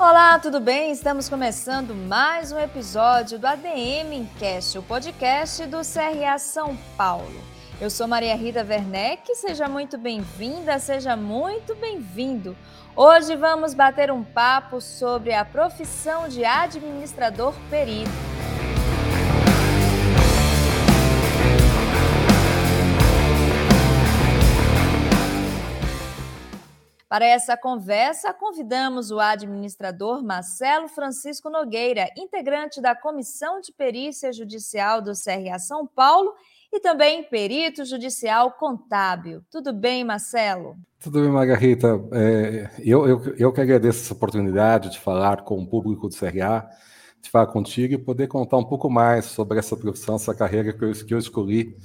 Olá, tudo bem? Estamos começando mais um episódio do ADM Encast, o podcast do CRA São Paulo. Eu sou Maria Rita Werneck, seja muito bem-vinda, seja muito bem-vindo. Hoje vamos bater um papo sobre a profissão de administrador perito. Para essa conversa, convidamos o administrador Marcelo Francisco Nogueira, integrante da Comissão de Perícia Judicial do CRA São Paulo e também perito judicial contábil. Tudo bem, Marcelo? Tudo bem, Margarita. É, eu, eu, eu que agradeço essa oportunidade de falar com o público do CRA, de falar contigo e poder contar um pouco mais sobre essa profissão, essa carreira que eu, que eu escolhi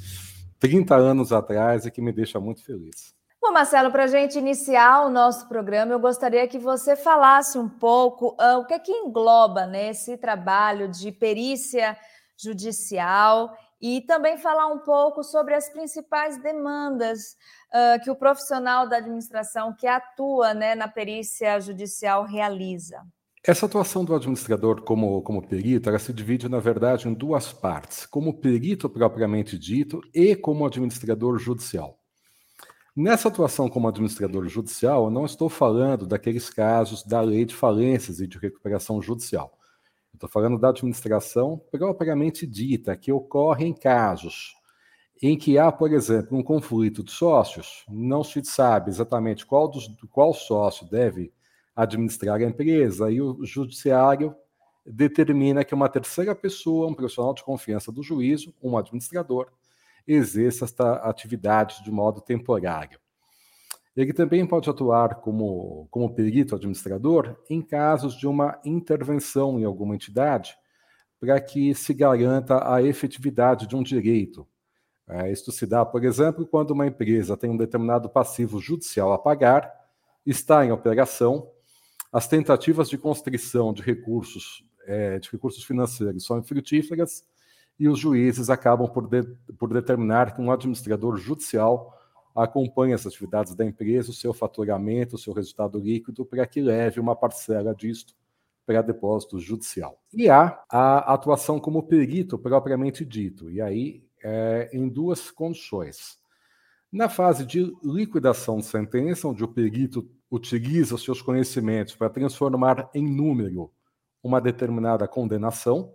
30 anos atrás e que me deixa muito feliz. Bom, Marcelo, para a gente iniciar o nosso programa, eu gostaria que você falasse um pouco uh, o que é que engloba né, esse trabalho de perícia judicial e também falar um pouco sobre as principais demandas uh, que o profissional da administração que atua né, na perícia judicial realiza. Essa atuação do administrador como, como perito, ela se divide, na verdade, em duas partes, como perito propriamente dito e como administrador judicial. Nessa atuação como administrador judicial, eu não estou falando daqueles casos da lei de falências e de recuperação judicial. Estou falando da administração propriamente dita, que ocorre em casos em que há, por exemplo, um conflito de sócios, não se sabe exatamente qual, dos, qual sócio deve administrar a empresa, e o judiciário determina que uma terceira pessoa, um profissional de confiança do juízo, um administrador, exerça esta atividade de modo temporário. Ele também pode atuar como, como perito administrador em casos de uma intervenção em alguma entidade para que se garanta a efetividade de um direito. É, isto se dá, por exemplo, quando uma empresa tem um determinado passivo judicial a pagar, está em operação, as tentativas de constrição de recursos, é, de recursos financeiros são infrutíferas e os juízes acabam por, de, por determinar que um administrador judicial acompanhe as atividades da empresa, o seu faturamento, o seu resultado líquido, para que leve uma parcela disto para depósito judicial. E há a atuação como perito propriamente dito, e aí é, em duas condições. Na fase de liquidação de sentença, onde o perito utiliza os seus conhecimentos para transformar em número uma determinada condenação,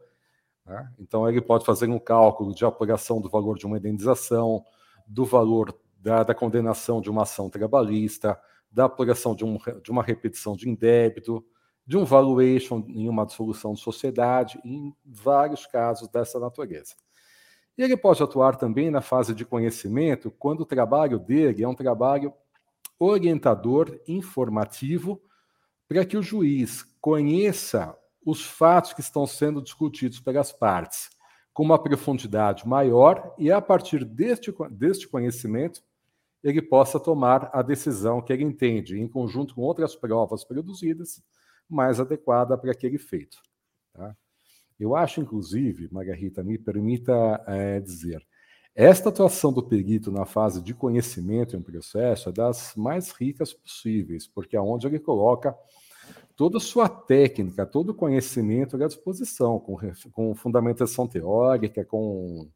né? Então, ele pode fazer um cálculo de apuração do valor de uma indenização, do valor da, da condenação de uma ação trabalhista, da apuração de, um, de uma repetição de indébito, de um valuation em uma dissolução de sociedade, em vários casos dessa natureza. E ele pode atuar também na fase de conhecimento, quando o trabalho dele é um trabalho orientador, informativo, para que o juiz conheça os fatos que estão sendo discutidos pelas partes com uma profundidade maior e, a partir deste, deste conhecimento, ele possa tomar a decisão que ele entende, em conjunto com outras provas produzidas, mais adequada para aquele feito. Tá? Eu acho, inclusive, Margarita, me permita é, dizer, esta atuação do perito na fase de conhecimento em um processo é das mais ricas possíveis, porque é onde ele coloca toda a sua técnica, todo o conhecimento à disposição, com, com fundamentação teórica, com,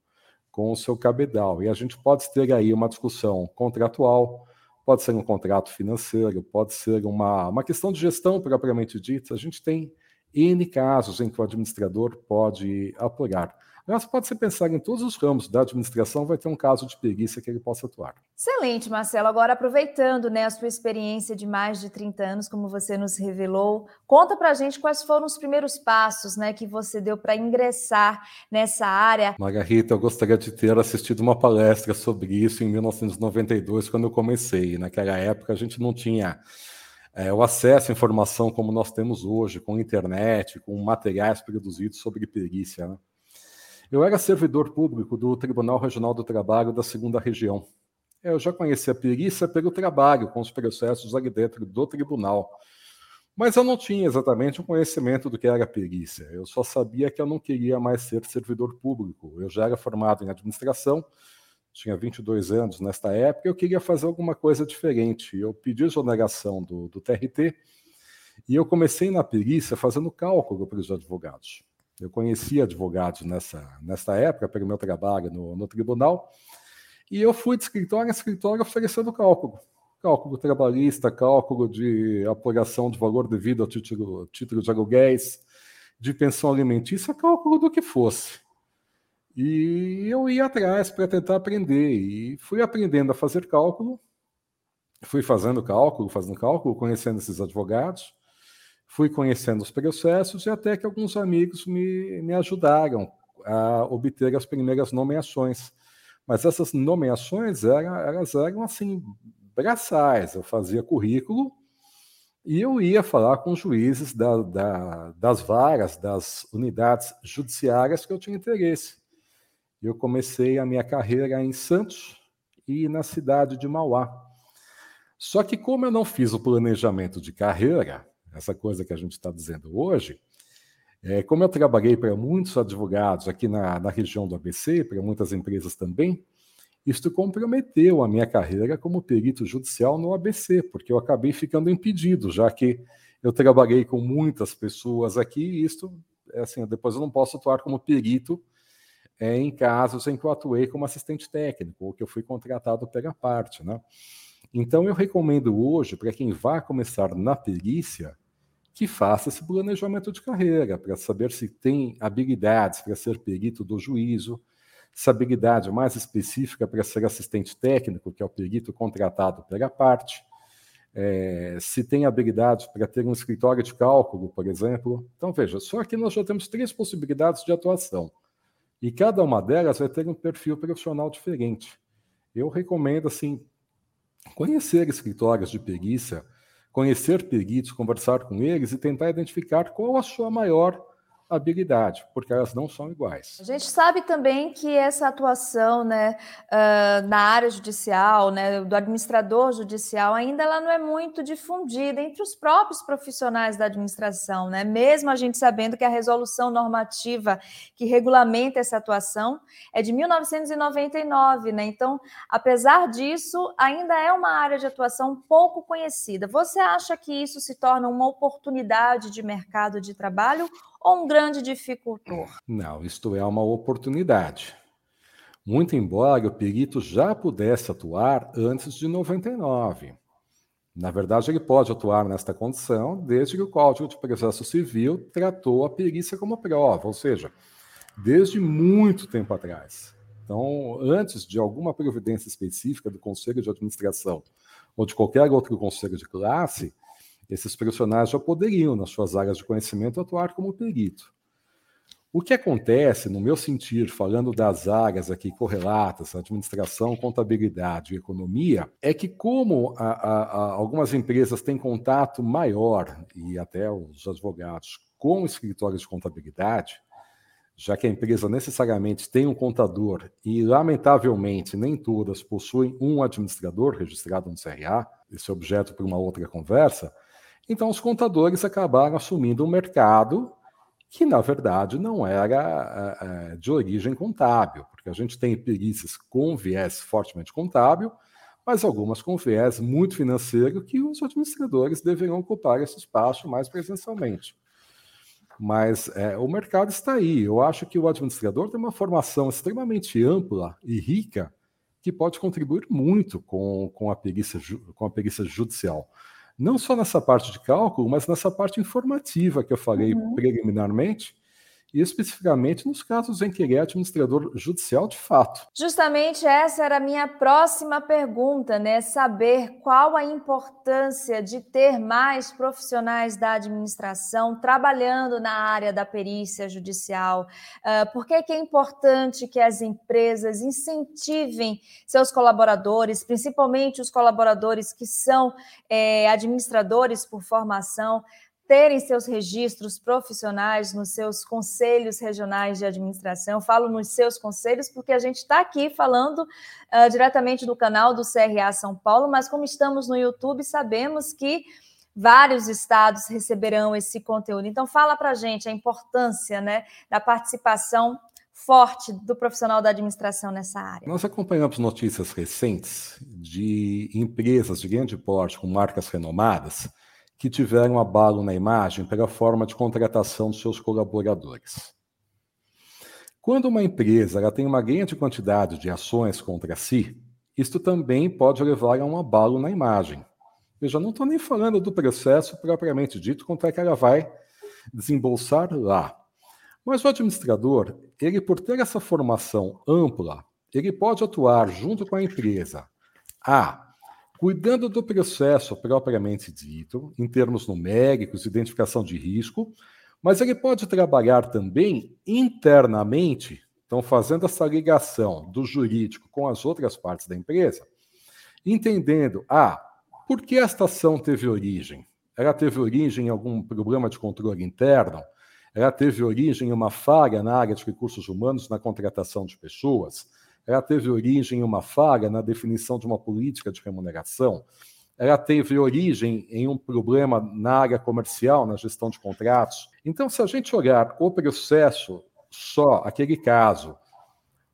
com o seu cabedal. E a gente pode ter aí uma discussão contratual, pode ser um contrato financeiro, pode ser uma, uma questão de gestão propriamente dita. A gente tem N casos em que o administrador pode apurar. Mas pode-se pensar em todos os ramos da administração, vai ter um caso de perícia que ele possa atuar. Excelente, Marcelo. Agora, aproveitando né, a sua experiência de mais de 30 anos, como você nos revelou, conta para a gente quais foram os primeiros passos né, que você deu para ingressar nessa área. Margarita, eu gostaria de ter assistido uma palestra sobre isso em 1992, quando eu comecei. Naquela época, a gente não tinha é, o acesso à informação como nós temos hoje, com internet, com materiais produzidos sobre perícia. Né? Eu era servidor público do Tribunal Regional do Trabalho da Segunda Região. Eu já conhecia a perícia pelo trabalho com os processos ali dentro do tribunal. Mas eu não tinha exatamente um conhecimento do que era perícia. Eu só sabia que eu não queria mais ser servidor público. Eu já era formado em administração, tinha 22 anos nesta época, eu queria fazer alguma coisa diferente. Eu pedi exoneração do, do TRT E eu comecei na perícia fazendo cálculo para os advogados. Eu conhecia advogados nessa, nessa época, pelo meu trabalho no, no tribunal, e eu fui de escritório a escritório oferecendo cálculo. Cálculo trabalhista, cálculo de apuração de valor devido ao título, título de aluguéis, de pensão alimentícia, cálculo do que fosse. E eu ia atrás para tentar aprender. E fui aprendendo a fazer cálculo, fui fazendo cálculo, fazendo cálculo, conhecendo esses advogados, fui conhecendo os processos e até que alguns amigos me, me ajudaram a obter as primeiras nomeações. Mas essas nomeações eram, elas eram assim, braçais. Eu fazia currículo e eu ia falar com juízes da, da, das varas, das unidades judiciárias que eu tinha interesse. Eu comecei a minha carreira em Santos e na cidade de Mauá. Só que, como eu não fiz o planejamento de carreira, essa coisa que a gente está dizendo hoje, é, como eu trabalhei para muitos advogados aqui na, na região do ABC, para muitas empresas também, isto comprometeu a minha carreira como perito judicial no ABC, porque eu acabei ficando impedido, já que eu trabalhei com muitas pessoas aqui, e isto, é assim, depois eu não posso atuar como perito é, em casos em que eu atuei como assistente técnico ou que eu fui contratado pela parte. Né? Então, eu recomendo hoje, para quem vai começar na perícia, que faça esse planejamento de carreira, para saber se tem habilidades para ser perito do juízo, se habilidade mais específica para ser assistente técnico, que é o perito contratado pela parte, é, se tem habilidade para ter um escritório de cálculo, por exemplo. Então, veja, só aqui nós já temos três possibilidades de atuação. E cada uma delas vai ter um perfil profissional diferente. Eu recomendo, assim, conhecer escritórios de perícia, conhecer peritos, conversar com eles e tentar identificar qual a sua maior habilidade, porque elas não são iguais. A gente sabe também que essa atuação né, uh, na área judicial, né, do administrador judicial, ainda ela não é muito difundida entre os próprios profissionais da administração, né? mesmo a gente sabendo que a resolução normativa que regulamenta essa atuação é de 1999, né? Então, apesar disso, ainda é uma área de atuação pouco conhecida. Você acha que isso se torna uma oportunidade de mercado de trabalho ou um grande dificultor? Não, isto é uma oportunidade. Muito embora o perito já pudesse atuar antes de 99. Na verdade, ele pode atuar nesta condição desde que o Código de Processo Civil tratou a perícia como prova, ou seja, desde muito tempo atrás. Então, antes de alguma providência específica do Conselho de Administração ou de qualquer outro conselho de classe, esses profissionais já poderiam, nas suas áreas de conhecimento, atuar como perito. O que acontece, no meu sentir, falando das áreas aqui correlatas, administração, contabilidade e economia, é que como a, a, a, algumas empresas têm contato maior, e até os advogados, com escritórios de contabilidade, já que a empresa necessariamente tem um contador e, lamentavelmente, nem todas possuem um administrador registrado no CRA, esse é objeto para uma outra conversa, então, os contadores acabaram assumindo um mercado que, na verdade, não era é, de origem contábil, porque a gente tem perícias com viés fortemente contábil, mas algumas com viés muito financeiro que os administradores deveriam ocupar esse espaço mais presencialmente. Mas é, o mercado está aí. Eu acho que o administrador tem uma formação extremamente ampla e rica que pode contribuir muito com, com, a, perícia, com a perícia judicial não só nessa parte de cálculo, mas nessa parte informativa que eu falei uhum. preliminarmente, e especificamente nos casos em que ele é administrador judicial de fato. Justamente essa era a minha próxima pergunta, né? Saber qual a importância de ter mais profissionais da administração trabalhando na área da perícia judicial. Uh, por que, é importante que as empresas incentivem seus colaboradores, principalmente os colaboradores que são é, administradores por formação, terem seus registros profissionais nos seus conselhos regionais de administração. Eu falo nos seus conselhos porque a gente está aqui falando uh, diretamente do canal do CRA São Paulo, mas como estamos no YouTube, sabemos que vários estados receberão esse conteúdo. Então, fala para a gente a importância né, da participação forte do profissional da administração nessa área. Nós acompanhamos notícias recentes de empresas de grande porte com marcas renomadas que tiveram abalo na imagem pela forma de contratação dos seus colaboradores. Quando uma empresa ela tem uma grande quantidade de ações contra si, isto também pode levar a um abalo na imagem. Eu já não estou nem falando do processo propriamente dito, quanto é que ela vai desembolsar lá. Mas o administrador, ele por ter essa formação ampla, ele pode atuar junto com a empresa. A. Cuidando do processo propriamente dito, em termos numéricos, identificação de risco, mas ele pode trabalhar também internamente, então fazendo essa ligação do jurídico com as outras partes da empresa, entendendo, ah, por que esta ação teve origem? Ela teve origem em algum problema de controle interno? Ela teve origem em uma falha na área de recursos humanos na contratação de pessoas? Ela teve origem em uma falha na definição de uma política de remuneração? ela teve origem em um problema na área comercial, na gestão de contratos. Então, se a gente olhar o processo só, aquele caso,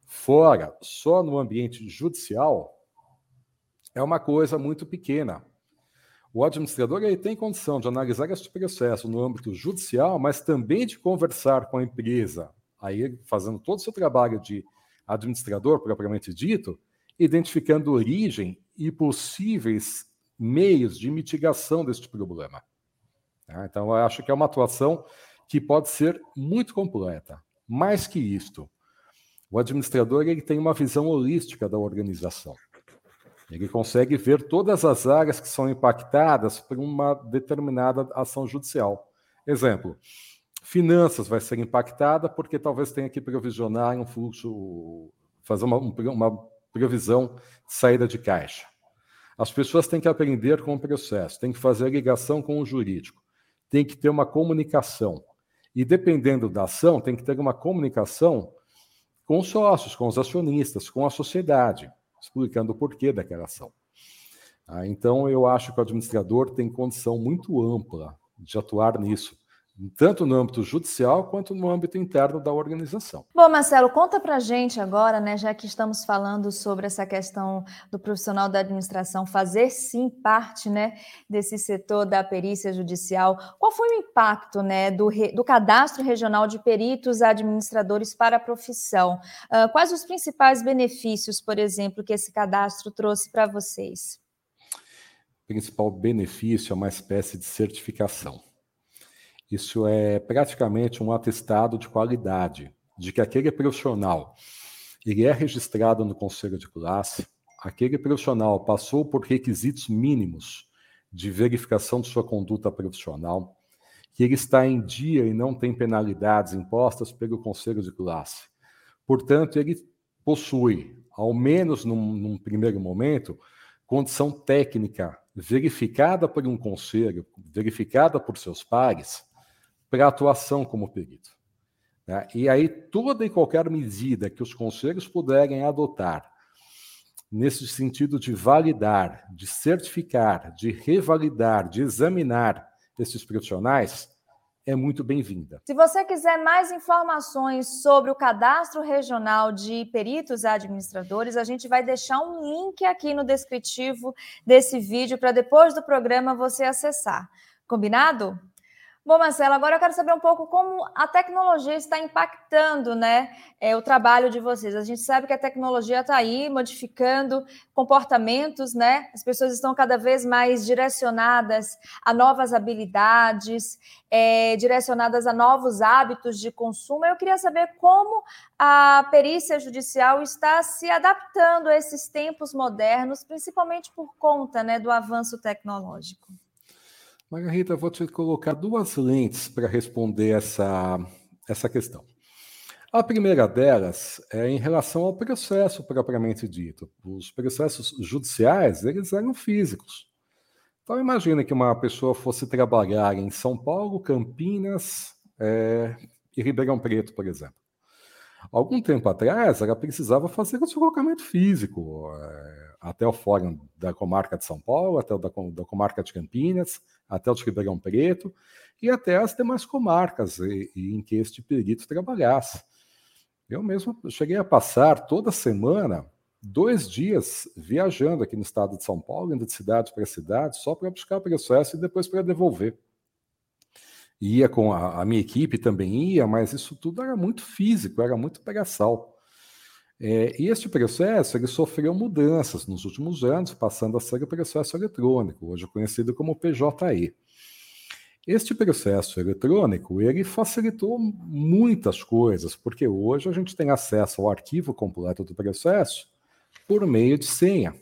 fora, só no ambiente judicial, é uma coisa muito pequena. O administrador ele tem condição de analisar esse processo no âmbito judicial, mas também de conversar com a empresa, aí fazendo todo o seu trabalho de administrador propriamente dito, identificando origem e possíveis meios de mitigação deste problema. Tá? Então, eu acho que é uma atuação que pode ser muito completa. Mais que isto, o administrador ele tem uma visão holística da organização. Ele consegue ver todas as áreas que são impactadas por uma determinada ação judicial. Exemplo, finanças vai ser impactada porque talvez tenha que provisionar um fluxo, fazer uma, uma previsão de saída de caixa. As pessoas têm que aprender com o processo, têm que fazer ligação com o jurídico, tem que ter uma comunicação. E dependendo da ação, tem que ter uma comunicação com os sócios, com os acionistas, com a sociedade, explicando o porquê daquela ação. Ah, então, eu acho que o administrador tem condição muito ampla de atuar nisso tanto no âmbito judicial quanto no âmbito interno da organização. Bom, Marcelo, conta para gente agora, né, já que estamos falando sobre essa questão do profissional da administração fazer sim parte, né, desse setor da perícia judicial. Qual foi o impacto, né, do, do cadastro regional de peritos administradores para a profissão? Uh, quais os principais benefícios, por exemplo, que esse cadastro trouxe para vocês? O principal benefício é uma espécie de certificação isso é praticamente um atestado de qualidade, de que aquele profissional ele é registrado no conselho de classe, aquele profissional passou por requisitos mínimos de verificação de sua conduta profissional, que ele está em dia e não tem penalidades impostas pelo conselho de classe. Portanto, ele possui, ao menos num, num primeiro momento, condição técnica verificada por um conselho, verificada por seus pares, para atuação como perito. Né? E aí, toda e qualquer medida que os conselhos puderem adotar, nesse sentido de validar, de certificar, de revalidar, de examinar esses profissionais, é muito bem-vinda. Se você quiser mais informações sobre o cadastro regional de peritos administradores, a gente vai deixar um link aqui no descritivo desse vídeo para depois do programa você acessar. Combinado? Bom, Marcelo, agora eu quero saber um pouco como a tecnologia está impactando né, é, o trabalho de vocês. A gente sabe que a tecnologia está aí modificando comportamentos, né? As pessoas estão cada vez mais direcionadas a novas habilidades, é, direcionadas a novos hábitos de consumo. Eu queria saber como a perícia judicial está se adaptando a esses tempos modernos, principalmente por conta né, do avanço tecnológico. Margarita, vou te colocar duas lentes para responder essa, essa questão. A primeira delas é em relação ao processo propriamente dito. Os processos judiciais, eles eram físicos. Então, imagine que uma pessoa fosse trabalhar em São Paulo, Campinas é, e Ribeirão Preto, por exemplo. Algum tempo atrás, ela precisava fazer o deslocamento físico é, até o fórum da comarca de São Paulo, até o da, da comarca de Campinas, até o de Ribeirão Preto e até as demais comarcas em que este perito trabalhasse. Eu mesmo cheguei a passar toda semana dois dias viajando aqui no estado de São Paulo, indo de cidade para cidade, só para buscar processo e depois para devolver. Ia com a, a, minha equipe também ia, mas isso tudo era muito físico, era muito braçal. É, e este processo ele sofreu mudanças nos últimos anos, passando a ser o processo eletrônico, hoje conhecido como PJE. Este processo eletrônico ele facilitou muitas coisas, porque hoje a gente tem acesso ao arquivo completo do processo por meio de senha.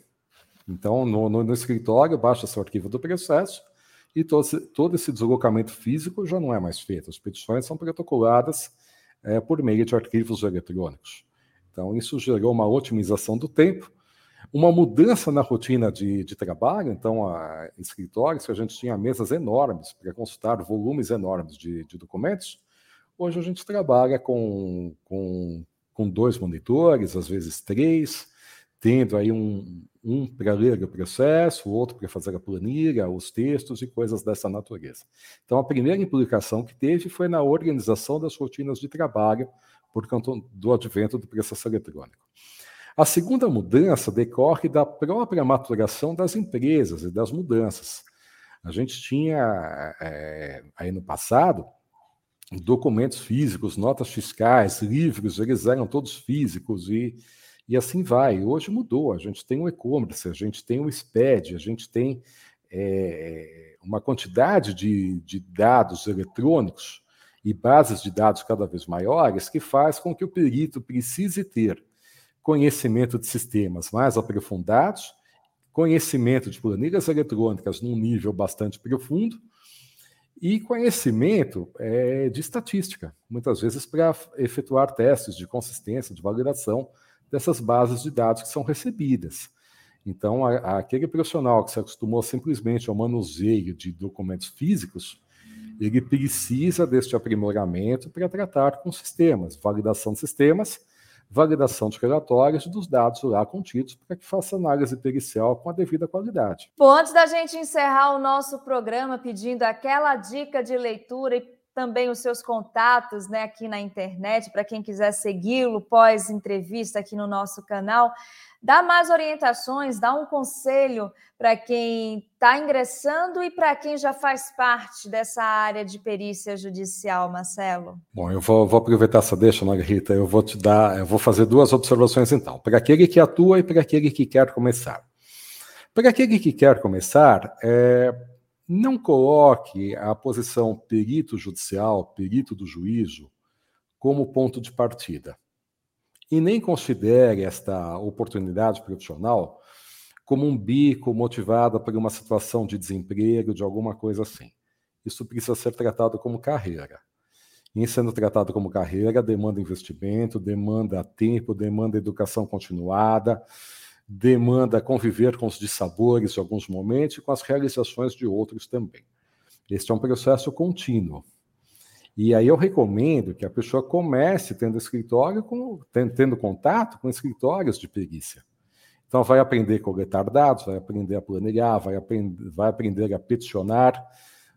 Então, no, no, no escritório, baixa-se o arquivo do processo e todo esse, todo esse, deslocamento físico já não é mais feito. As petições são protocoladas é, por meio de arquivos eletrônicos. Então, isso gerou uma otimização do tempo uma mudança na rotina de, de trabalho, então, a, escritórios que a gente tinha mesas enormes para consultar volumes enormes de, de, documentos, hoje a gente trabalha com, com, com dois monitores, às vezes três, tendo aí um, um para ler o processo, o outro para fazer a planilha, os textos e coisas dessa natureza. Então, a primeira implicação que teve foi na organização das rotinas de trabalho por conta do advento do processo eletrônico. A segunda mudança decorre da própria maturação das empresas e das mudanças. A gente tinha, é, aí no passado, documentos físicos, notas fiscais, livros, eles eram todos físicos e, e assim vai. Hoje mudou, a gente tem o e-commerce, a gente tem o SPED, a gente tem é, uma quantidade de, de dados eletrônicos e bases de dados cada vez maiores que faz com que o perito precise ter conhecimento de sistemas mais aprofundados, conhecimento de planilhas eletrônicas num nível bastante profundo e conhecimento é, de estatística, muitas vezes para efetuar testes de consistência, de validação dessas bases de dados que são recebidas. Então, a, aquele profissional que se acostumou simplesmente ao manuseio de documentos físicos, ele precisa deste aprimoramento para tratar com sistemas, validação de sistemas validação de relatórios dos dados lá contidos para que faça análise pericial com a devida qualidade. Bom, antes da gente encerrar o nosso programa pedindo aquela dica de leitura e também os seus contatos né, aqui na internet, para quem quiser segui-lo pós entrevista aqui no nosso canal, dá mais orientações, dá um conselho para quem está ingressando e para quem já faz parte dessa área de perícia judicial, Marcelo? Bom, eu vou, vou aproveitar essa deixa, Margarita. Eu vou te dar, eu vou fazer duas observações então. Para aquele que atua e para aquele que quer começar. Para aquele que quer começar, é, não coloque a posição perito judicial, perito do juízo, como ponto de partida. E nem considere esta oportunidade profissional como um bico motivado por uma situação de desemprego, de alguma coisa assim. Isso precisa ser tratado como carreira. Em sendo tratado como carreira, demanda investimento, demanda tempo, demanda educação continuada, demanda conviver com os dissabores de alguns momentos e com as realizações de outros também. Este é um processo contínuo. E aí eu recomendo que a pessoa comece tendo escritório, com, tendo contato com escritórios de perícia. Então, vai aprender a coletar dados, vai aprender a planilhar, vai aprender, vai aprender a peticionar,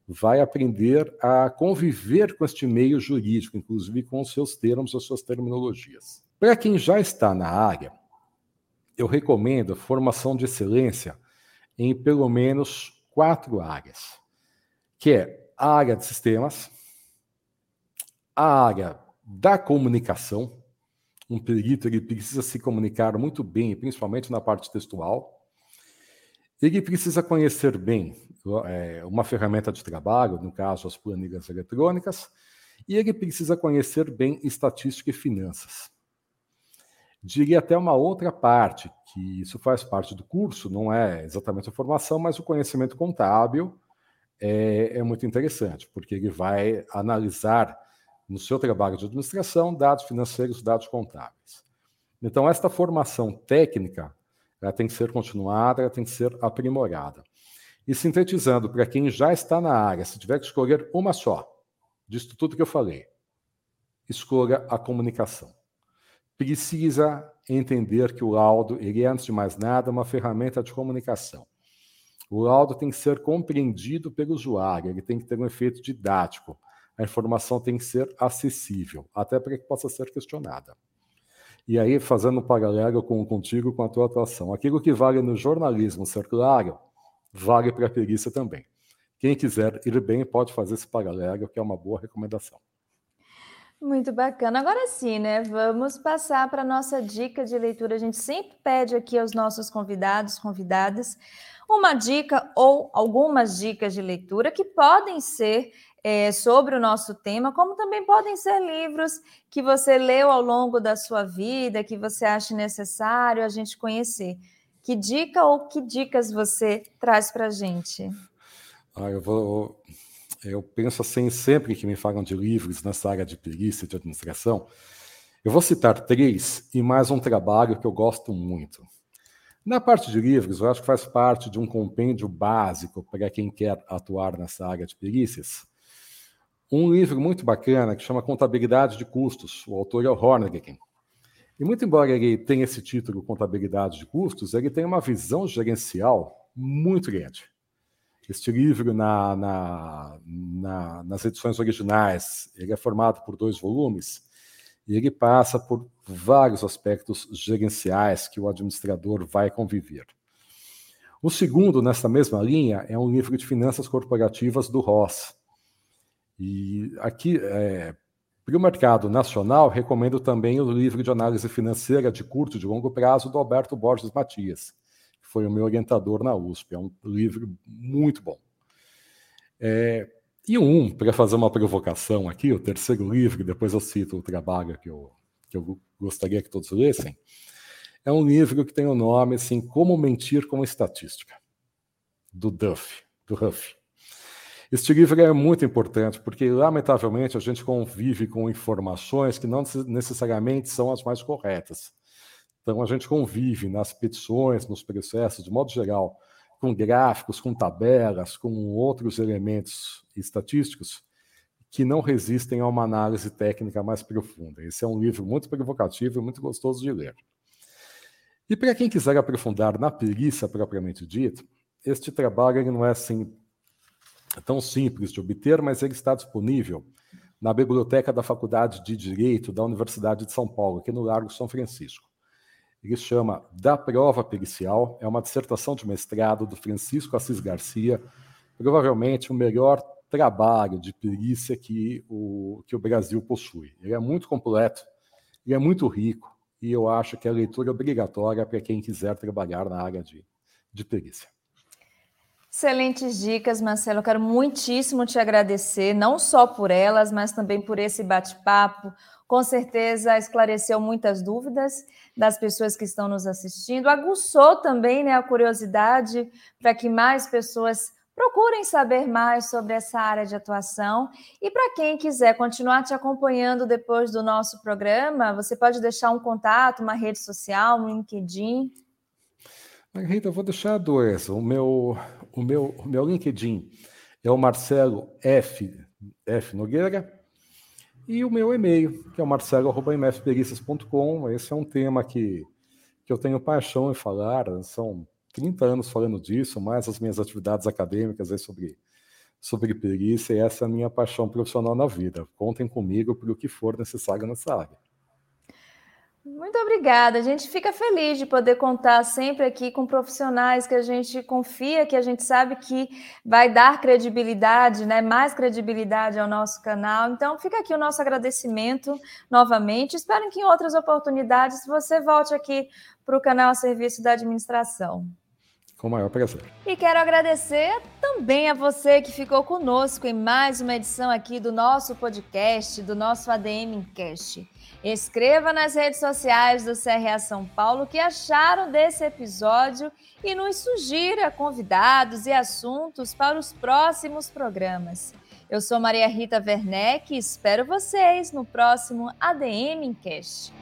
vai aprender a conviver com este meio jurídico, inclusive com os seus termos, as suas terminologias. Para quem já está na área, eu recomendo formação de excelência em pelo menos quatro áreas, que é a área de sistemas, a área da comunicação, um perito ele precisa se comunicar muito bem, principalmente na parte textual. Ele precisa conhecer bem é, uma ferramenta de trabalho, no caso as planilhas eletrônicas, e ele precisa conhecer bem estatística e finanças. Diria até uma outra parte, que isso faz parte do curso, não é exatamente a formação, mas o conhecimento contábil é, é muito interessante, porque ele vai analisar no seu trabalho de administração, dados financeiros, dados contábeis. Então, esta formação técnica ela tem que ser continuada, ela tem que ser aprimorada. E sintetizando, para quem já está na área, se tiver que escolher uma só, disso tudo que eu falei, escolha a comunicação. Precisa entender que o laudo, ele é, antes de mais nada, uma ferramenta de comunicação. O laudo tem que ser compreendido pelo usuário, ele tem que ter um efeito didático a informação tem que ser acessível, até para que possa ser questionada. E aí, fazendo um paralelo com, contigo, com a tua atuação. Aquilo que vale no jornalismo circular, vale para a perícia também. Quem quiser ir bem pode fazer esse paralelo, que é uma boa recomendação. Muito bacana. Agora sim, né? Vamos passar para a nossa dica de leitura. A gente sempre pede aqui aos nossos convidados, convidadas, uma dica ou algumas dicas de leitura que podem ser é, sobre o nosso tema, como também podem ser livros que você leu ao longo da sua vida, que você acha necessário a gente conhecer. Que dica ou que dicas você traz para a gente? Ah, eu vou eu penso assim sempre que me falam de livros nessa área de perícia, de administração. Eu vou citar três e mais um trabalho que eu gosto muito. Na parte de livros, eu acho que faz parte de um compêndio básico para quem quer atuar nessa área de perícias. Um livro muito bacana que chama Contabilidade de Custos. O autor é o Hornegren. E muito embora ele tenha esse título Contabilidade de Custos, ele tem uma visão gerencial muito grande. Este livro, na, na, na, nas edições originais, ele é formado por dois volumes e ele passa por vários aspectos gerenciais que o administrador vai conviver. O segundo, nessa mesma linha, é um livro de finanças corporativas do Ross. E aqui, é, para o mercado nacional, recomendo também o livro de análise financeira de curto e de longo prazo do Alberto Borges Matias foi o meu orientador na USP. É um livro muito bom. É, e um, para fazer uma provocação aqui, o terceiro livro, depois eu cito o trabalho que eu, que eu gostaria que todos lessem, é um livro que tem o nome assim, Como Mentir com Estatística, do Duff, do Huff. Este livro é muito importante porque, lamentavelmente, a gente convive com informações que não necessariamente são as mais corretas. Então, a gente convive nas petições, nos processos, de modo geral, com gráficos, com tabelas, com outros elementos estatísticos que não resistem a uma análise técnica mais profunda. Esse é um livro muito provocativo e muito gostoso de ler. E para quem quiser aprofundar na perícia propriamente dita, este trabalho não é assim tão simples de obter, mas ele está disponível na biblioteca da Faculdade de Direito da Universidade de São Paulo, aqui no Largo São Francisco. Ele chama Da Prova Pericial, é uma dissertação de mestrado do Francisco Assis Garcia, provavelmente o melhor trabalho de perícia que o, que o Brasil possui. Ele é muito completo, ele é muito rico, e eu acho que é a leitura obrigatória para quem quiser trabalhar na área de, de perícia. Excelentes dicas, Marcelo. Eu quero muitíssimo te agradecer, não só por elas, mas também por esse bate-papo, com certeza esclareceu muitas dúvidas das pessoas que estão nos assistindo, aguçou também né, a curiosidade para que mais pessoas procurem saber mais sobre essa área de atuação. E para quem quiser continuar te acompanhando depois do nosso programa, você pode deixar um contato, uma rede social, um LinkedIn. Rita, eu vou deixar dois. O meu, o meu, o meu LinkedIn é o Marcelo F. F. Nogueira. E o meu e-mail, que é o marcelo.mfpericias.com. Esse é um tema que, que eu tenho paixão em falar. São 30 anos falando disso, mais as minhas atividades acadêmicas aí sobre, sobre perícia. E essa é a minha paixão profissional na vida. Contem comigo para o que for necessário nessa área. Muito obrigada. A gente fica feliz de poder contar sempre aqui com profissionais que a gente confia, que a gente sabe que vai dar credibilidade, né? Mais credibilidade ao nosso canal. Então, fica aqui o nosso agradecimento novamente. Espero que em outras oportunidades você volte aqui para o canal a serviço da administração. Com o maior prazer. E quero agradecer também a você que ficou conosco em mais uma edição aqui do nosso podcast, do nosso ADM Cast. Escreva nas redes sociais do CRA São Paulo o que acharam desse episódio e nos sugira convidados e assuntos para os próximos programas. Eu sou Maria Rita Werneck e espero vocês no próximo ADM Cast.